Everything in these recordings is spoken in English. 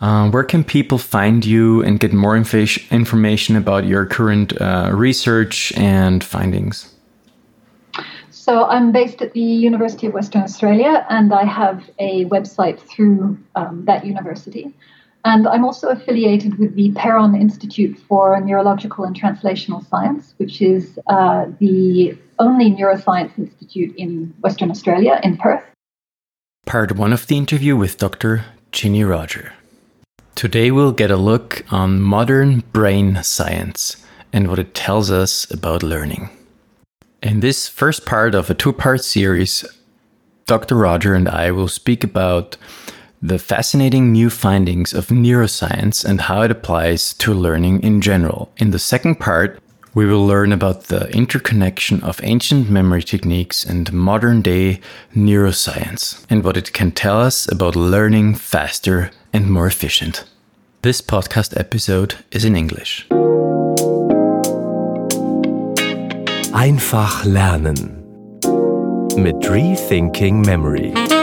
Uh, where can people find you and get more inf- information about your current uh, research and findings? So I'm based at the University of Western Australia, and I have a website through um, that university. And I'm also affiliated with the Perron Institute for Neurological and Translational Science, which is uh, the only neuroscience institute in Western Australia, in Perth. Part one of the interview with Dr. Jenny Rodger. Today we'll get a look on modern brain science and what it tells us about learning. In this first part of a two part series, Dr. Rodger and I will speak about the fascinating new findings of neuroscience and how it applies to learning in general. In the second part, we will learn about the interconnection of ancient memory techniques and modern day neuroscience and what it can tell us about learning faster and more efficient. This podcast episode is in English. Einfach lernen mit Rethinking Memory.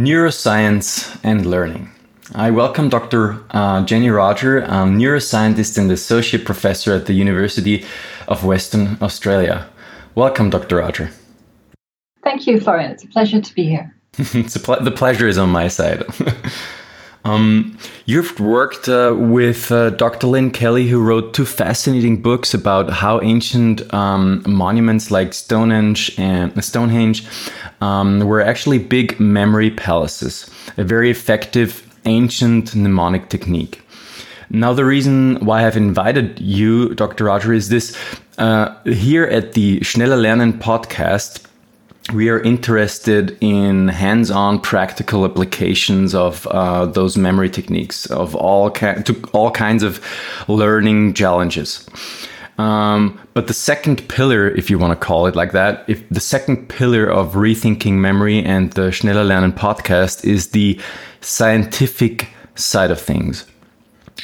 Neuroscience and learning. I welcome Dr. Uh, Jenny Rodger, a neuroscientist and associate professor at the University of Western Australia. Welcome, Dr. Rodger. Thank you, Florian. It's a pleasure to be here. ple- the pleasure is on my side. um, you've worked uh, with uh, Dr. Lynne Kelly, who wrote two fascinating books about how ancient um, monuments like Stonehenge and Stonehenge um, were actually big memory palaces, a very effective ancient mnemonic technique. Now, the reason why I've invited you, Dr. Rodger, is this. Uh, here at the Schneller Lernen podcast, we are interested in hands-on practical applications of uh, those memory techniques of all to all kinds of learning challenges. Um, but the second pillar, if you want to call it like that, if the second pillar of rethinking memory and the Schneller Lernen podcast is the scientific side of things.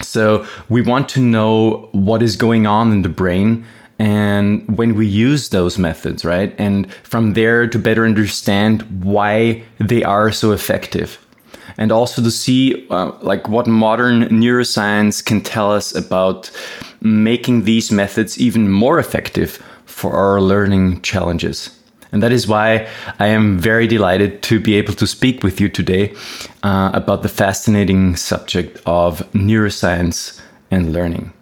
So we want to know what is going on in the brain and when we use those methods, right? And from there to better understand why they are so effective and also to see uh, like what modern neuroscience can tell us about making these methods even more effective for our learning challenges. And that is why I am very delighted to be able to speak with you today uh, about the fascinating subject of neuroscience and learning.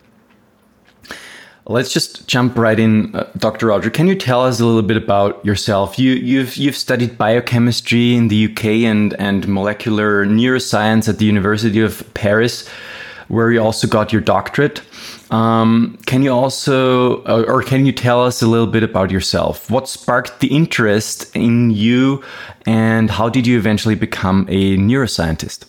Let's just jump right in, uh, Dr. Rodger. Can you tell us a little bit about yourself? You, you've you've studied biochemistry in the UK and and molecular neuroscience at the University of Paris, where you also got your doctorate. Um, can you also, uh, or can you tell us a little bit about yourself? What sparked the interest in you, and how did you eventually become a neuroscientist?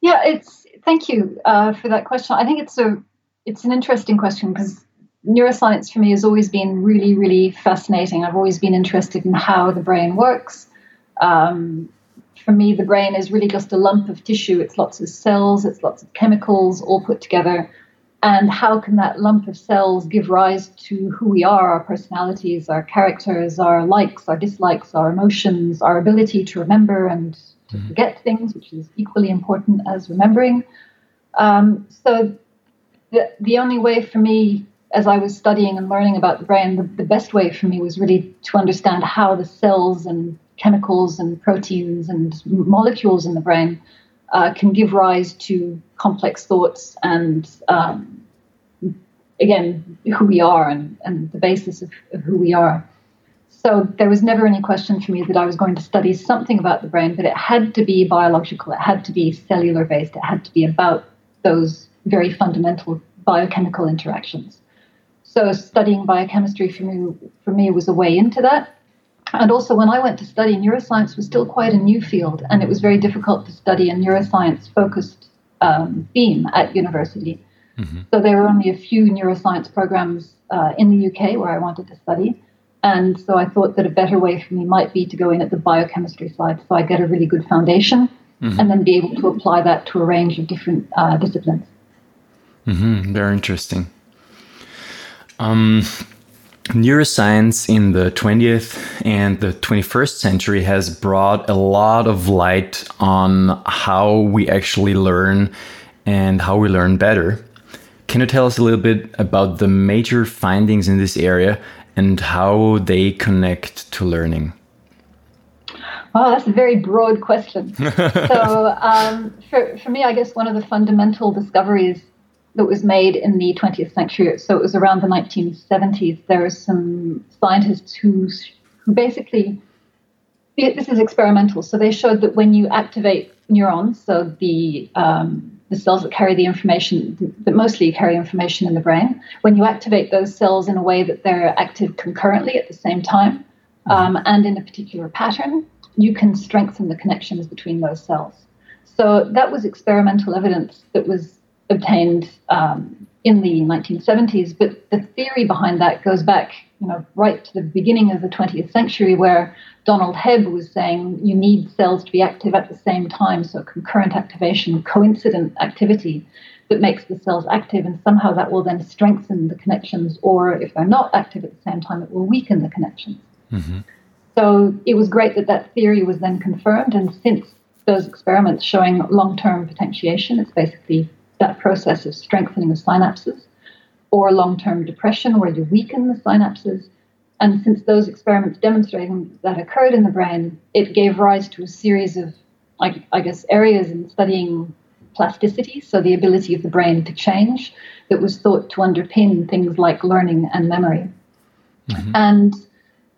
Yeah, it's thank you uh, for that question. I think it's a it's an interesting question because neuroscience for me has always been really, really fascinating. I've always been interested in how the brain works. Um, for me, the brain is really just a lump of tissue. It's lots of cells, it's lots of chemicals all put together. And how can that lump of cells give rise to who we are, our personalities, our characters, our likes, our dislikes, our emotions, our ability to remember and to mm-hmm. forget things, which is equally important as remembering. Um, so the, the only way for me, as I was studying and learning about the brain, the, the best way for me was really to understand how the cells and chemicals and proteins and molecules in the brain uh, can give rise to complex thoughts and, um, again, who we are and, and the basis of, of who we are. So there was never any question for me that I was going to study something about the brain, but it had to be biological, it had to be cellular based, it had to be about those very fundamental biochemical interactions. So studying biochemistry for me, for me was a way into that. And also, when I went to study, neuroscience was still quite a new field, and it was very difficult to study a neuroscience focused um, beam at university. Mm-hmm. So there were only a few neuroscience programs uh, in the UK where I wanted to study. And so I thought that a better way for me might be to go in at the biochemistry side so I get a really good foundation mm-hmm. and then be able to apply that to a range of different uh, disciplines. Mm-hmm. Very interesting. Um, neuroscience in the 20th and the 21st century has brought a lot of light on how we actually learn and how we learn better. Can you tell us a little bit about the major findings in this area and how they connect to learning? Oh, that's a very broad question. so, um, for, for me, I guess one of the fundamental discoveries that was made in the 20th century, so it was around the 1970s, there were some scientists who, who basically, this is experimental, so they showed that when you activate neurons, so the um, the cells that carry the information, that mostly carry information in the brain, when you activate those cells in a way that they're active concurrently at the same time um, and in a particular pattern, you can strengthen the connections between those cells. So that was experimental evidence that was obtained um, in the 1970s, but the theory behind that goes back, you know, right to the beginning of the 20th century, where Donald Hebb was saying you need cells to be active at the same time, so concurrent activation, coincident activity that makes the cells active, and somehow that will then strengthen the connections, or if they're not active at the same time, it will weaken the connections. Mm-hmm. So it was great that that theory was then confirmed, and since those experiments showing long-term potentiation, it's basically that process of strengthening the synapses, or long term depression where you weaken the synapses. And since those experiments demonstrating that occurred in the brain, it gave rise to a series of, I, I guess, areas in studying plasticity, so the ability of the brain to change, that was thought to underpin things like learning and memory. Mm-hmm. And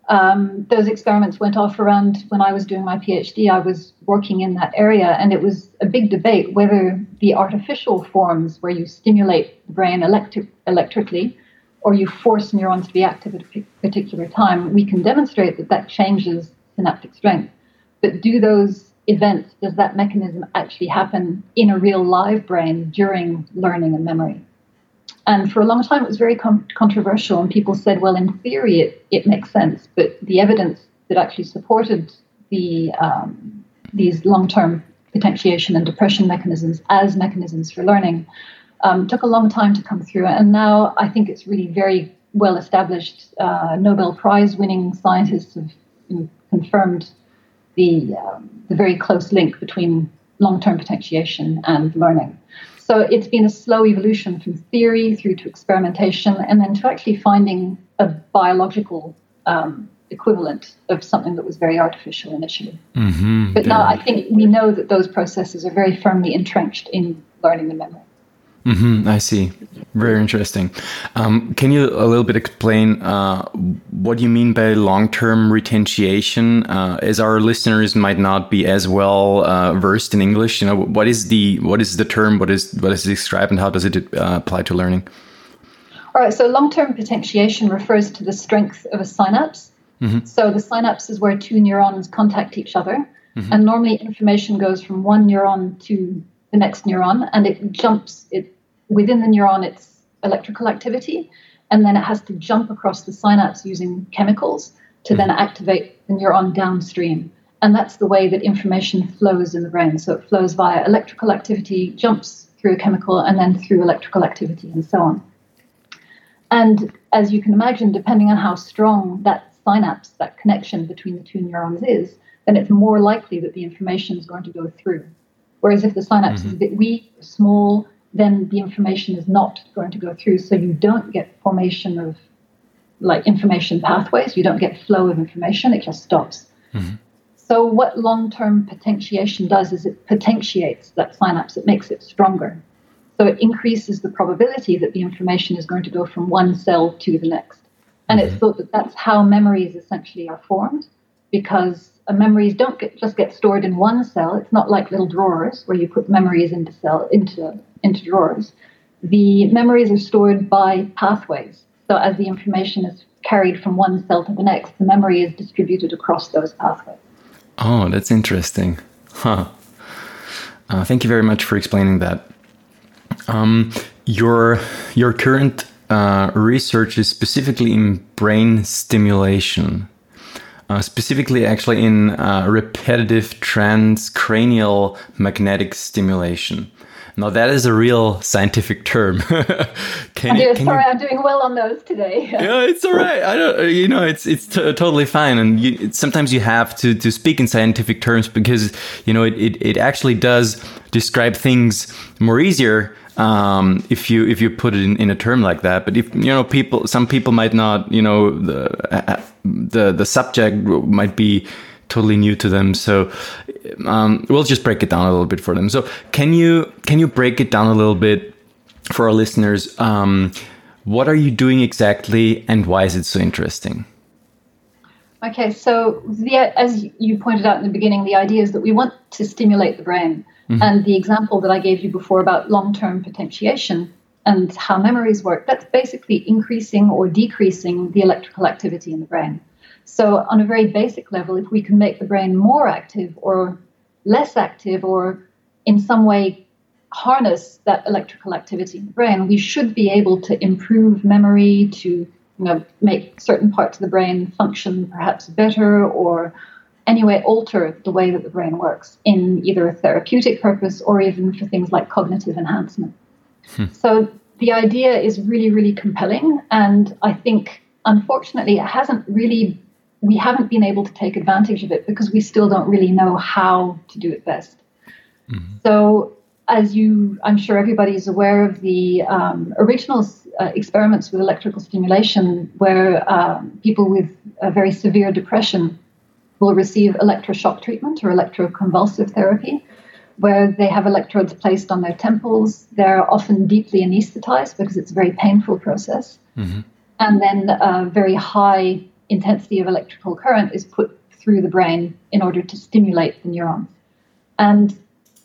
um, those experiments went off around when I was doing my PhD. I was working in that area, and it was a big debate whether the artificial forms where you stimulate the brain electric, electrically or you force neurons to be active at a particular time, we can demonstrate that that changes synaptic strength. But do those events, does that mechanism actually happen in a real live brain during learning and memory? And for a long time, it was very com- controversial, and people said, well, in theory, it, it makes sense, but the evidence that actually supported the um, these long-term potentiation and depression mechanisms as mechanisms for learning um, took a long time to come through. And now I think it's really very well established. Uh, Nobel Prize winning scientists have you know, confirmed the, um, the very close link between long term potentiation and learning. So it's been a slow evolution from theory through to experimentation and then to actually finding a biological um, equivalent of something that was very artificial initially. Mm-hmm. But now I think we know that those processes are very firmly entrenched in learning and memory. Mm-hmm, I see. Very interesting. Um, can you a little bit explain uh, what you mean by long-term retention? Uh, as our listeners might not be as well uh, versed in English, you know, what is the what is the term? What is what is it described, and how does it uh, apply to learning? All right. So long-term potentiation refers to the strength of a synapse. Mm-hmm. So the synapse is where two neurons contact each other, mm-hmm. and normally information goes from one neuron to the next neuron and it jumps it within the neuron it's electrical activity and then it has to jump across the synapse using chemicals to then mm-hmm. activate the neuron downstream. And that's the way that information flows in the brain. So it flows via electrical activity jumps through a chemical and then through electrical activity and so on. And as you can imagine depending on how strong that synapse that connection between the two neurons is then it's more likely that the information is going to go through Whereas if the synapse mm-hmm. is a bit weak, small, then the information is not going to go through. So you don't get formation of like information pathways. You don't get flow of information. It just stops. Mm-hmm. So what long-term potentiation does is it potentiates that synapse. It makes it stronger. So it increases the probability that the information is going to go from one cell to the next. And mm-hmm. it's thought that that's how memories essentially are formed because memories don't get, just get stored in one cell. It's not like little drawers where you put memories into cell into into drawers. The memories are stored by pathways. So as the information is carried from one cell to the next, the memory is distributed across those pathways. Oh, that's interesting. Huh. Uh, thank you very much for explaining that. Um, your your current uh, research is specifically in brain stimulation uh, specifically actually in uh, repetitive transcranial magnetic stimulation. Now that is a real scientific term. can you, can sorry, you... I'm doing well on those today. yeah, it's all right. I don't, you know, it's it's totally fine. And you, sometimes you have to to speak in scientific terms because you know it, it, it actually does describe things more easier um, if you if you put it in, in a term like that. But if you know people, some people might not, you know, the the the subject might be totally new to them. So um, we'll just break it down a little bit for them. So can you can you break it down a little bit for our listeners? Um, what are you doing exactly, and why is it so interesting? Okay, so the, as you pointed out in the beginning, the idea is that we want to stimulate the brain. Mm-hmm. And the example that I gave you before about long term potentiation and how memories work, that's basically increasing or decreasing the electrical activity in the brain. So, on a very basic level, if we can make the brain more active or less active or in some way harness that electrical activity in the brain, we should be able to improve memory, to you know, make certain parts of the brain function perhaps better or anyway alter the way that the brain works in either a therapeutic purpose or even for things like cognitive enhancement. Hmm. So the idea is really, really compelling. And I think, unfortunately, it hasn't really we haven't been able to take advantage of it because we still don't really know how to do it best. Mm-hmm. So, as you, I'm sure everybody's aware of the um, original uh, experiments with electrical stimulation, where um, people with a very severe depression will receive electroshock treatment or electroconvulsive therapy, where they have electrodes placed on their temples. They're often deeply anesthetized because it's a very painful process. Mm-hmm. And then a very high intensity of electrical current is put through the brain in order to stimulate the neurons. And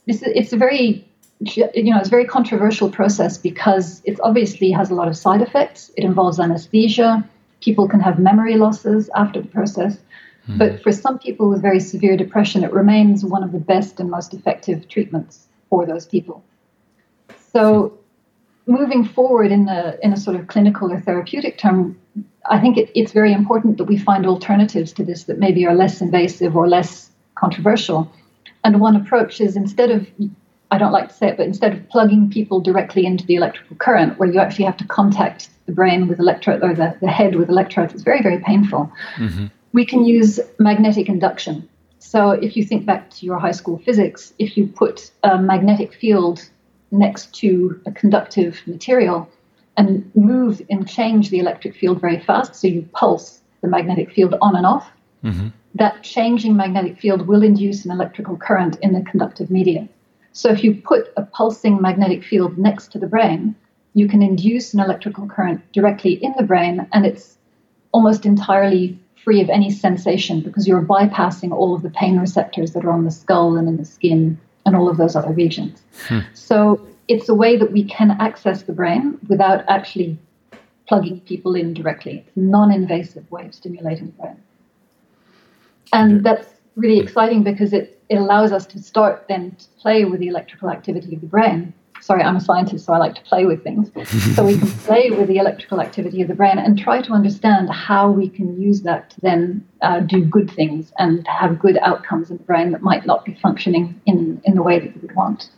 this is, it's a very you know it's a very controversial process because it obviously has a lot of side effects. It involves anesthesia. People can have memory losses after the process. Mm-hmm. But for some people with very severe depression, it remains one of the best and most effective treatments for those people. So, moving forward in a, in a sort of clinical or therapeutic term, I think it, it's very important that we find alternatives to this that maybe are less invasive or less controversial. And one approach is instead of, I don't like to say it, but instead of plugging people directly into the electrical current, where you actually have to contact the brain with electrode or the, the head with electrodes, it's very, very painful. Mm-hmm. We can use magnetic induction. So if you think back to your high school physics, if you put a magnetic field next to a conductive material, and move and change the electric field very fast. So you pulse the magnetic field on and off. Mm-hmm. That changing magnetic field will induce an electrical current in the conductive medium. So if you put a pulsing magnetic field next to the brain, you can induce an electrical current directly in the brain, and it's almost entirely free of any sensation because you're bypassing all of the pain receptors that are on the skull and in the skin and all of those other regions. Hmm. So it's a way that we can access the brain without actually plugging people in directly. It's a non invasive way of stimulating the brain. And that's really exciting because it, it allows us to start then to play with the electrical activity of the brain. Sorry, I'm a scientist, so I like to play with things. so we can play with the electrical activity of the brain and try to understand how we can use that to then uh, do good things and have good outcomes in the brain that might not be functioning in, in the way that we would want.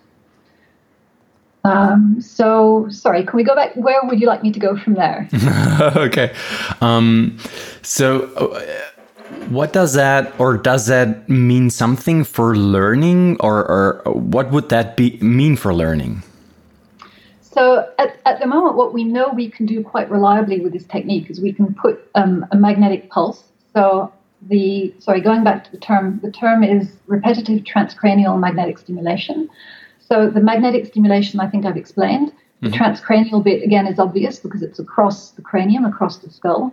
Um, so, sorry, can we go back? Where would you like me to go from there? okay. Um, so, uh, what does that, or does that mean something for learning, or, or what would that be mean for learning? So, at, at the moment, what we know we can do quite reliably with this technique is we can put um, a magnetic pulse. So, the sorry, going back to the term, the term is repetitive transcranial magnetic stimulation. So the magnetic stimulation, I think I've explained. The mm-hmm. transcranial bit, again, is obvious because it's across the cranium, across the skull.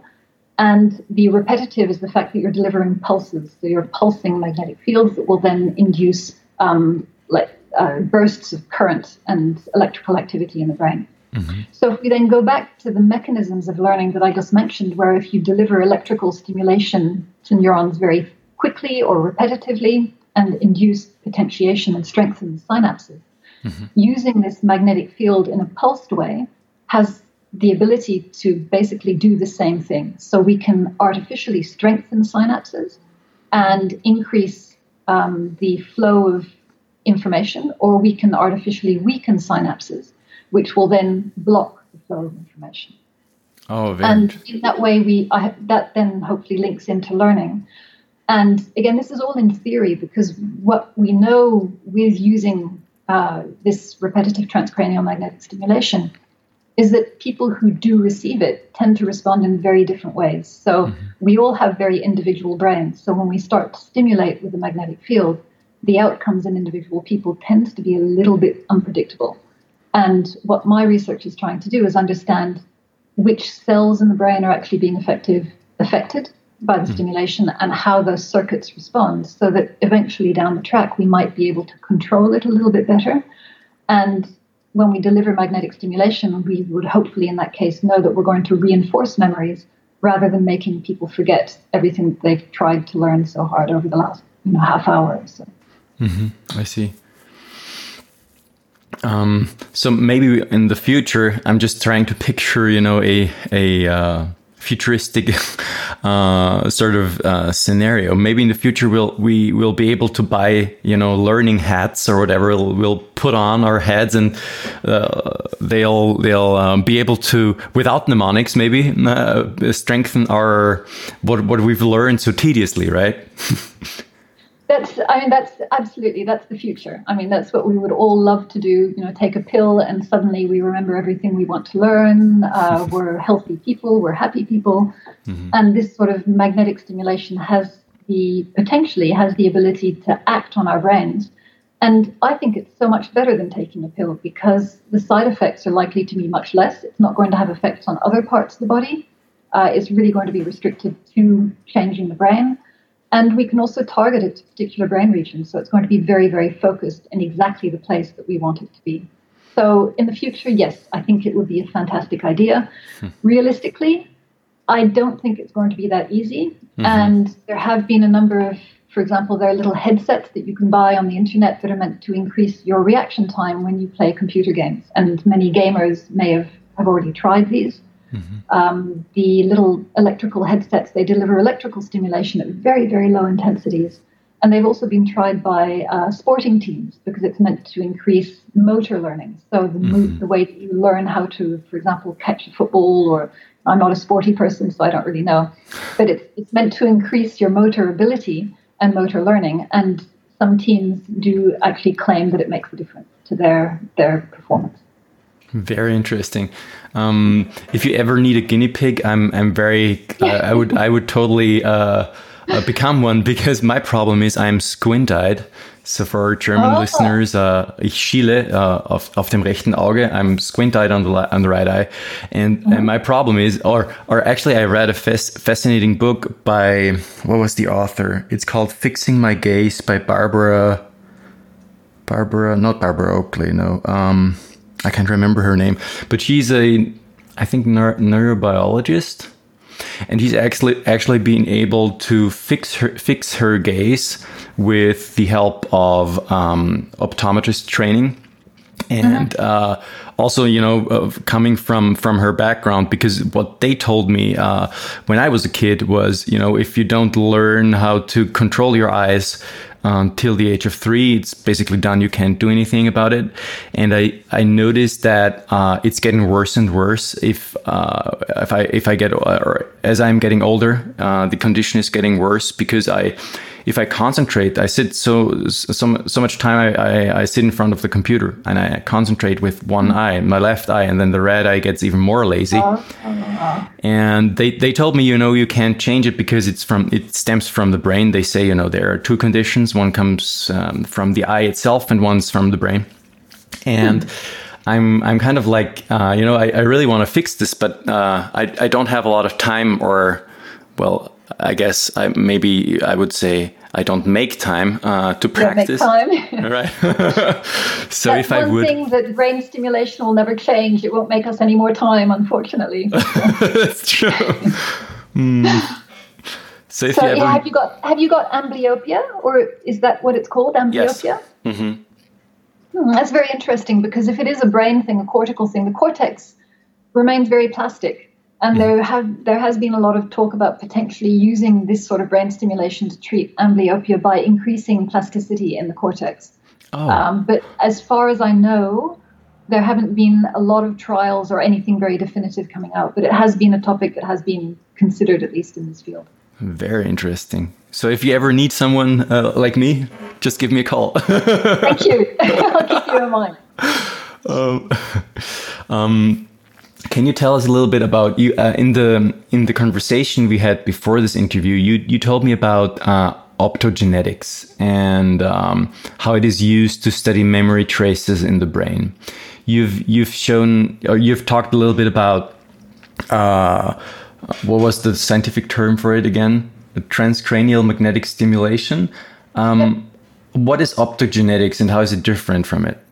And the repetitive is the fact that you're delivering pulses. So you're pulsing magnetic fields that will then induce um, like, uh, bursts of current and electrical activity in the brain. Mm-hmm. So if we then go back to the mechanisms of learning that I just mentioned, where if you deliver electrical stimulation to neurons very quickly or repetitively, and induce potentiation and strengthen synapses. Mm-hmm. Using this magnetic field in a pulsed way has the ability to basically do the same thing. So we can artificially strengthen synapses and increase um, the flow of information, or we can artificially weaken synapses, which will then block the flow of information. Oh, very and in that way, we I, that then hopefully links into learning. And again, this is all in theory because what we know with using uh, this repetitive transcranial magnetic stimulation is that people who do receive it tend to respond in very different ways. So mm-hmm. we all have very individual brains. So when we start to stimulate with the magnetic field, the outcomes in individual people tends to be a little bit unpredictable. And what my research is trying to do is understand which cells in the brain are actually being effective, affected by the mm-hmm. stimulation and how those circuits respond so that eventually down the track we might be able to control it a little bit better. And when we deliver magnetic stimulation, we would hopefully in that case know that we're going to reinforce memories rather than making people forget everything they've tried to learn so hard over the last you know, half hour or so. Mm-hmm. I see. Um, so maybe in the future, I'm just trying to picture, you know, a a uh, futuristic uh, sort of uh, scenario. Maybe in the future we'll we will be able to buy you know learning hats or whatever we'll, we'll put on our heads and uh, they'll they'll um, be able to without mnemonics maybe uh, strengthen our what what we've learned so tediously, right? that's i mean that's absolutely that's the future. I mean that's what we would all love to do you know take a pill and suddenly we remember everything we want to learn uh, we're healthy people we're happy people. Mm-hmm. and this sort of magnetic stimulation has the potentially has the ability to act on our brains. And i think it's so much better than taking a pill because the side effects are likely to be much less. It's not going to have effects on other parts of the body. Uh, it's really going to be restricted to changing the brain and we can also target it to particular brain regions. So it's going to be very, very focused in exactly the place that we want it to be. So in the future, yes, I think it would be a fantastic idea. Hmm. Realistically, I don't think it's going to be that easy. Mm-hmm. And there have been a number of, for example, there are little headsets that you can buy on the internet that are meant to increase your reaction time when you play computer games. And many gamers may have, have already tried these. Mm-hmm. Um, the little electrical headsets, they deliver electrical stimulation at very, very low intensities. And they've also been tried by uh, sporting teams because it's meant to increase motor learning. So the, mm-hmm. the way that you learn how to, for example, catch a football or I'm not a sporty person, so I don't really know. But it's, it's meant to increase your motor ability and motor learning. And some teams do actually claim that it makes a difference to their, their performance. Very interesting. Um, if you ever need a guinea pig, I'm I'm very uh, I would I would totally uh, uh, become one because my problem is I'm squint-eyed. So for German oh. listeners, uh, ich schiele uh, auf, auf dem rechten Auge. I'm squint-eyed on the on the right eye, and, mm -hmm. and my problem is, or or actually, I read a fascinating book by what was the author? It's called "Fixing My Gaze" by Barbara. Barbara, not Barbara Oakley, no. Um, I can't remember her name, but she's a, I think, neuro- neurobiologist, and he's actually actually been able to fix her fix her gaze with the help of um, optometrist training, and uh, also you know uh, coming from from her background because what they told me uh, when I was a kid was you know if you don't learn how to control your eyes until the age of three. It's basically done. You can't do anything about it. And I, I noticed that uh, it's getting worse and worse. If uh, if I if I get or as I'm getting older, uh, the condition is getting worse because I if I concentrate, I sit so so, so much time I, I, I, sit in front of the computer and I concentrate with one mm-hmm. eye, my left eye, and then the red eye gets even more lazy. Uh, and they, they told me, you know, you can't change it because it's from it stems from the brain. They say, you know, there are two conditions. One comes um, from the eye itself, and one's from the brain. And mm. I'm I'm kind of like, uh, you know, I, I really want to fix this, but uh, I I don't have a lot of time or well I guess I, maybe I would say I don't make time uh, to practice. time. right. so That's if I would, one thing that brain stimulation will never change. It won't make us any more time, unfortunately. That's true. mm. So, so you ever... have you got have you got amblyopia, or is that what it's called, amblyopia? Yes. Mm-hmm. Hmm, that's very interesting because if it is a brain thing, a cortical thing, the cortex remains very plastic. And there have there has been a lot of talk about potentially using this sort of brain stimulation to treat amblyopia by increasing plasticity in the cortex. Oh. Um, but as far as I know, there haven't been a lot of trials or anything very definitive coming out, but it has been a topic that has been considered, at least in this field. Very interesting. So if you ever need someone uh, like me, just give me a call. Thank you. I'll keep you in mind. Um, um, can you tell us a little bit about you uh, in the in the conversation we had before this interview? You you told me about uh, optogenetics and um, how it is used to study memory traces in the brain. You've you've shown or you've talked a little bit about uh, what was the scientific term for it again? Transcranial magnetic stimulation. Um, what is optogenetics and how is it different from it?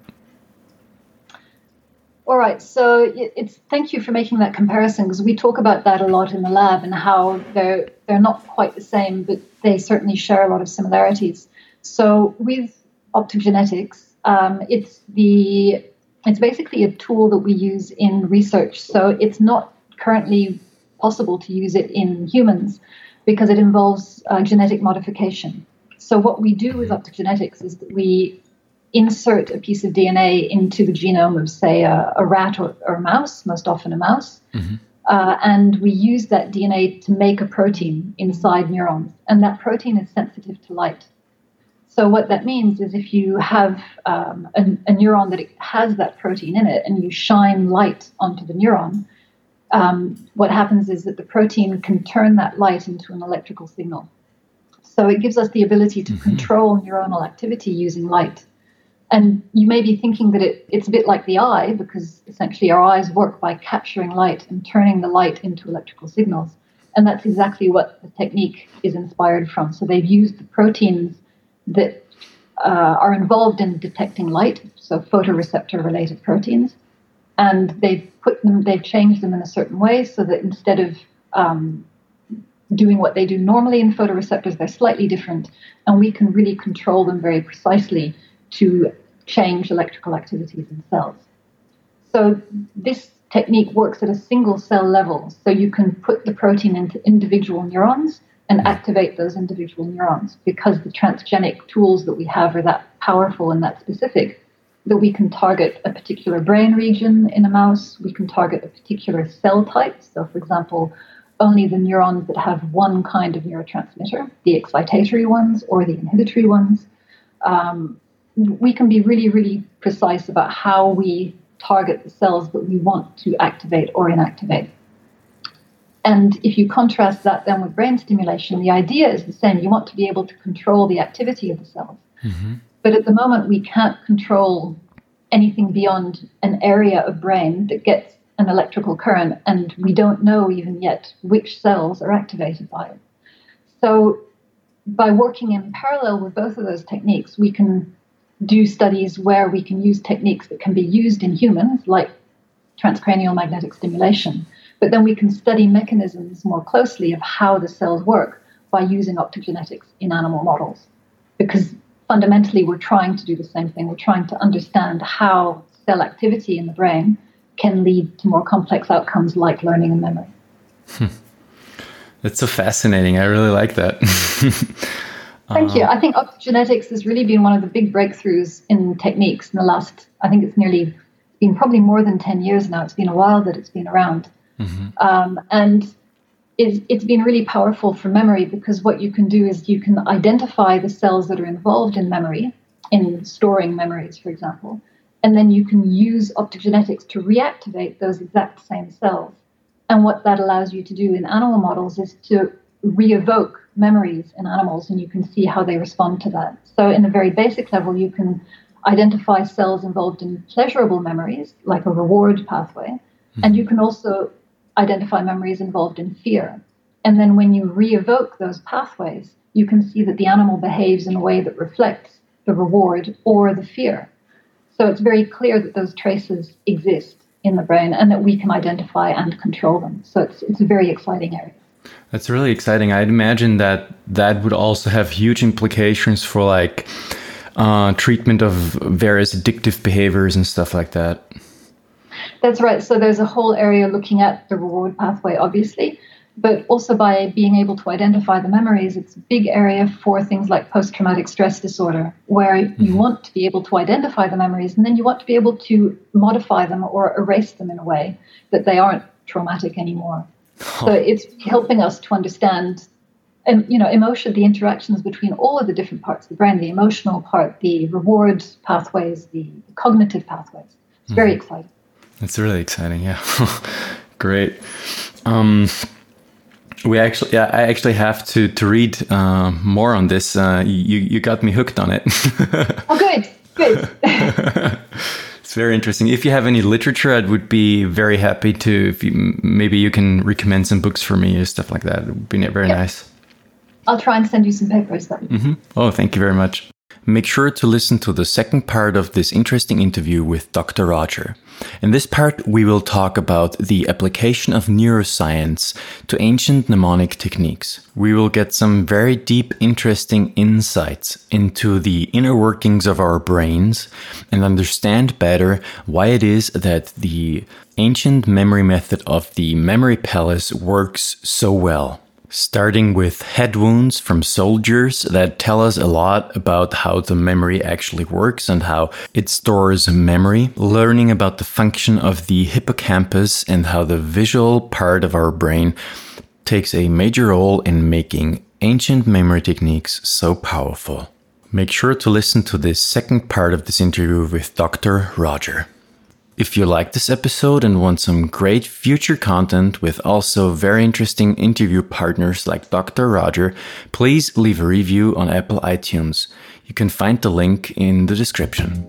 All right, so it's thank you for making that comparison because we talk about that a lot in the lab and how they're they're not quite the same, but they certainly share a lot of similarities. So with optogenetics, um, it's the it's basically a tool that we use in research. So it's not currently possible to use it in humans because it involves uh, genetic modification. So what we do with optogenetics is that we insert a piece of DNA into the genome of, say, a, a rat or, or, a mouse, most often a mouse, mm-hmm. uh, and we use that DNA to make a protein inside neurons, and that protein is sensitive to light. So what that means is if you have um, a, a, neuron that has that protein in it, and you shine light onto the neuron, um, what happens is that the protein can turn that light into an electrical signal. So it gives us the ability to mm-hmm. control neuronal activity using light. And you may be thinking that it, it's a bit like the eye, because essentially our eyes work by capturing light and turning the light into electrical signals. And that's exactly what the technique is inspired from. So they've used the proteins that uh, are involved in detecting light, so photoreceptor related proteins, and they've put them, they've changed them in a certain way so that instead of um, doing what they do normally in photoreceptors, they're slightly different, and we can really control them very precisely to change electrical activities in cells. So this technique works at a single cell level. So you can put the protein into individual neurons and activate those individual neurons because the transgenic tools that we have are that powerful and that specific that we can target a particular brain region in a mouse, we can target a particular cell type. So, for example, only the neurons that have one kind of neurotransmitter, the excitatory ones or the inhibitory ones. Um, we can be really, really precise about how we target the cells that we want to activate or inactivate. And if you contrast that then with brain stimulation, the idea is the same. You want to be able to control the activity of the cells. Mm-hmm. But at the moment, we can't control anything beyond an area of brain that gets an electrical current, and we don't know even yet which cells are activated by it. So, by working in parallel with both of those techniques, we can do studies where we can use techniques that can be used in humans, like transcranial magnetic stimulation, but then we can study mechanisms more closely of how the cells work by using optogenetics in animal models. Because fundamentally, we're trying to do the same thing. We're trying to understand how cell activity in the brain can lead to more complex outcomes like learning and memory. That's so fascinating. I really like that. Thank you. Uh-huh. I think optogenetics has really been one of the big breakthroughs in techniques in the last, I think it's nearly been probably more than 10 years now. It's been a while that it's been around. Mm-hmm. Um, and it's, it's been really powerful for memory because what you can do is you can identify the cells that are involved in memory, in storing memories, for example, and then you can use optogenetics to reactivate those exact same cells. And what that allows you to do in animal models is to re evoke memories in animals and you can see how they respond to that. So, in a very basic level, you can identify cells involved in pleasurable memories, like a reward pathway, mm-hmm. and you can also identify memories involved in fear. And then, when you re evoke those pathways, you can see that the animal behaves in a way that reflects the reward or the fear. So, it's very clear that those traces exist in the brain and that we can identify and control them. So, it's, it's a very exciting area. That's really exciting. I'd imagine that that would also have huge implications for like uh, treatment of various addictive behaviors and stuff like that. That's right. So there's a whole area looking at the reward pathway, obviously. but also by being able to identify the memories, it's a big area for things like post traumatic stress disorder, where you mm-hmm. want to be able to identify the memories and then you want to be able to modify them or erase them in a way that they aren't traumatic anymore. Oh. So it's helping us to understand. And you know, emotion, the interactions between all of the different parts of the brain, the emotional part, the reward pathways, the cognitive pathways. It's mm-hmm. very exciting. It's really exciting, yeah. Great. Um, we actually, yeah, I actually have to to read uh, more on this. Uh, you you got me hooked on it. oh, good, good. it's very interesting. If you have any literature, I would be very happy to. If you, maybe you can recommend some books for me or stuff like that. It would be very nice. I'll try and send you some papers then. Mm -hmm. Oh, thank you very much. Make sure to listen to the second part of this interesting interview with Dr. Rodger. In this part, we will talk about the application of neuroscience to ancient mnemonic techniques. We will get some very deep, interesting insights into the inner workings of our brains and understand better why it is that the ancient memory method of the memory palace works so well starting with head wounds from soldiers that tell us a lot about how the memory actually works and how it stores memory, learning about the function of the hippocampus and how the visual part of our brain takes a major role in making ancient memory techniques so powerful. Make sure to listen to this second part of this interview with Dr. Rodger. If you like this episode and want some great future content with also very interesting interview partners like Dr. Rodger, please leave a review on Apple iTunes. You can find the link in the description.